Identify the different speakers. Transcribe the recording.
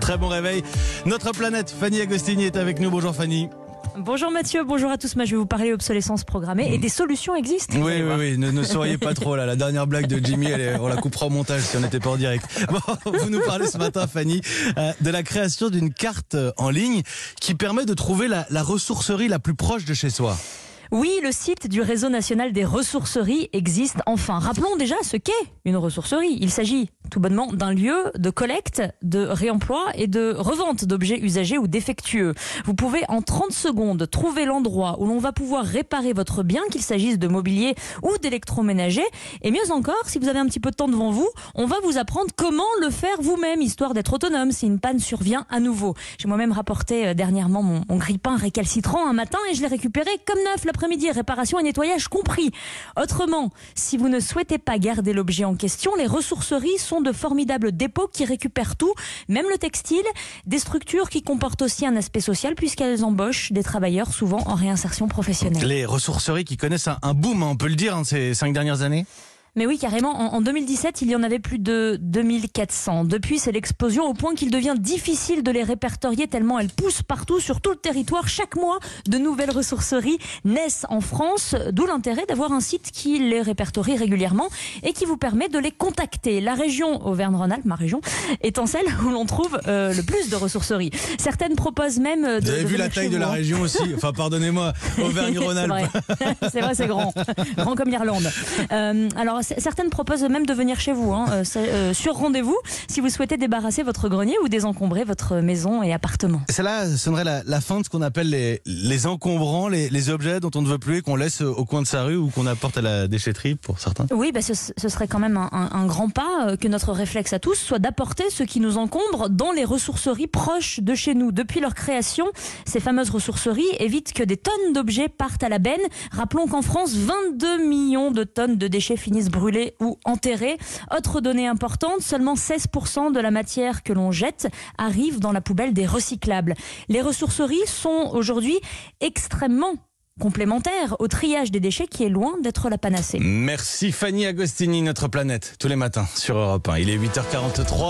Speaker 1: Très bon réveil. Notre planète, Fanny Agostini est avec nous. Bonjour Fanny.
Speaker 2: Bonjour Mathieu, bonjour à tous. Moi, je vais vous parler obsolescence programmée et des solutions existent.
Speaker 1: Oui, oui, oui, ne, ne souriez pas trop là. La dernière blague de Jimmy, elle est- on la coupera au montage si on n'était pas en direct. Bon, vous nous parlez ce matin, Fanny, euh, de la création d'une carte euh, en ligne qui permet de trouver la, la ressourcerie la plus proche de chez soi.
Speaker 2: Oui, le site du réseau national des ressourceries existe enfin. Rappelons déjà ce qu'est une ressourcerie. Il s'agit tout bonnement d'un lieu de collecte, de réemploi et de revente d'objets usagés ou défectueux. Vous pouvez en 30 secondes trouver l'endroit où l'on va pouvoir réparer votre bien, qu'il s'agisse de mobilier ou d'électroménager. Et mieux encore, si vous avez un petit peu de temps devant vous, on va vous apprendre comment le faire vous-même, histoire d'être autonome si une panne survient à nouveau. J'ai moi-même rapporté euh, dernièrement mon, mon grille-pain récalcitrant un matin et je l'ai récupéré comme neuf l'après-midi, réparation et nettoyage compris. Autrement, si vous ne souhaitez pas garder l'objet en question, les ressourceries sont de formidables dépôts qui récupèrent tout, même le textile, des structures qui comportent aussi un aspect social puisqu'elles embauchent des travailleurs souvent en réinsertion professionnelle.
Speaker 1: Les ressourceries qui connaissent un, un boom, hein, on peut le dire, hein, ces cinq dernières années?
Speaker 2: Mais oui, carrément. En, en 2017, il y en avait plus de 2400. Depuis, c'est l'explosion au point qu'il devient difficile de les répertorier tellement elles poussent partout sur tout le territoire. Chaque mois, de nouvelles ressourceries naissent en France, d'où l'intérêt d'avoir un site qui les répertorie régulièrement et qui vous permet de les contacter. La région Auvergne-Rhône-Alpes, ma région, étant celle où l'on trouve euh, le plus de ressourceries. Certaines proposent même de...
Speaker 1: Vous avez
Speaker 2: de
Speaker 1: vu la taille de la région aussi? Enfin, pardonnez-moi, Auvergne-Rhône-Alpes.
Speaker 2: c'est vrai, c'est grand, grand comme l'Irlande. Euh, alors certaines proposent même de venir chez vous, hein, euh, euh, sur rendez-vous, si vous souhaitez débarrasser votre grenier ou désencombrer votre maison et appartement.
Speaker 1: Cela sonnerait la, la fin de ce qu'on appelle les, les encombrants, les, les objets dont on ne veut plus et qu'on laisse au coin de sa rue ou qu'on apporte à la déchetterie pour certains.
Speaker 2: Oui, bah, ce, ce serait quand même un, un- un grand pas euh, que notre réflexe à tous soit d'apporter ce qui nous encombre dans les ressourceries proches de chez nous. Depuis leur création, ces fameuses ressourceries évitent que des tonnes d'objets partent à la benne. Rappelons qu'en France, 22 millions de tonnes de déchets finissent brûlés ou enterrés. Autre donnée importante, seulement 16% de la matière que l'on jette arrive dans la poubelle des recyclables. Les ressourceries sont aujourd'hui extrêmement complémentaires au triage des déchets qui est loin d'être la panacée.
Speaker 1: Merci Fanny Agostini, notre planète, tous les matins sur Europe 1. Il est 8h43.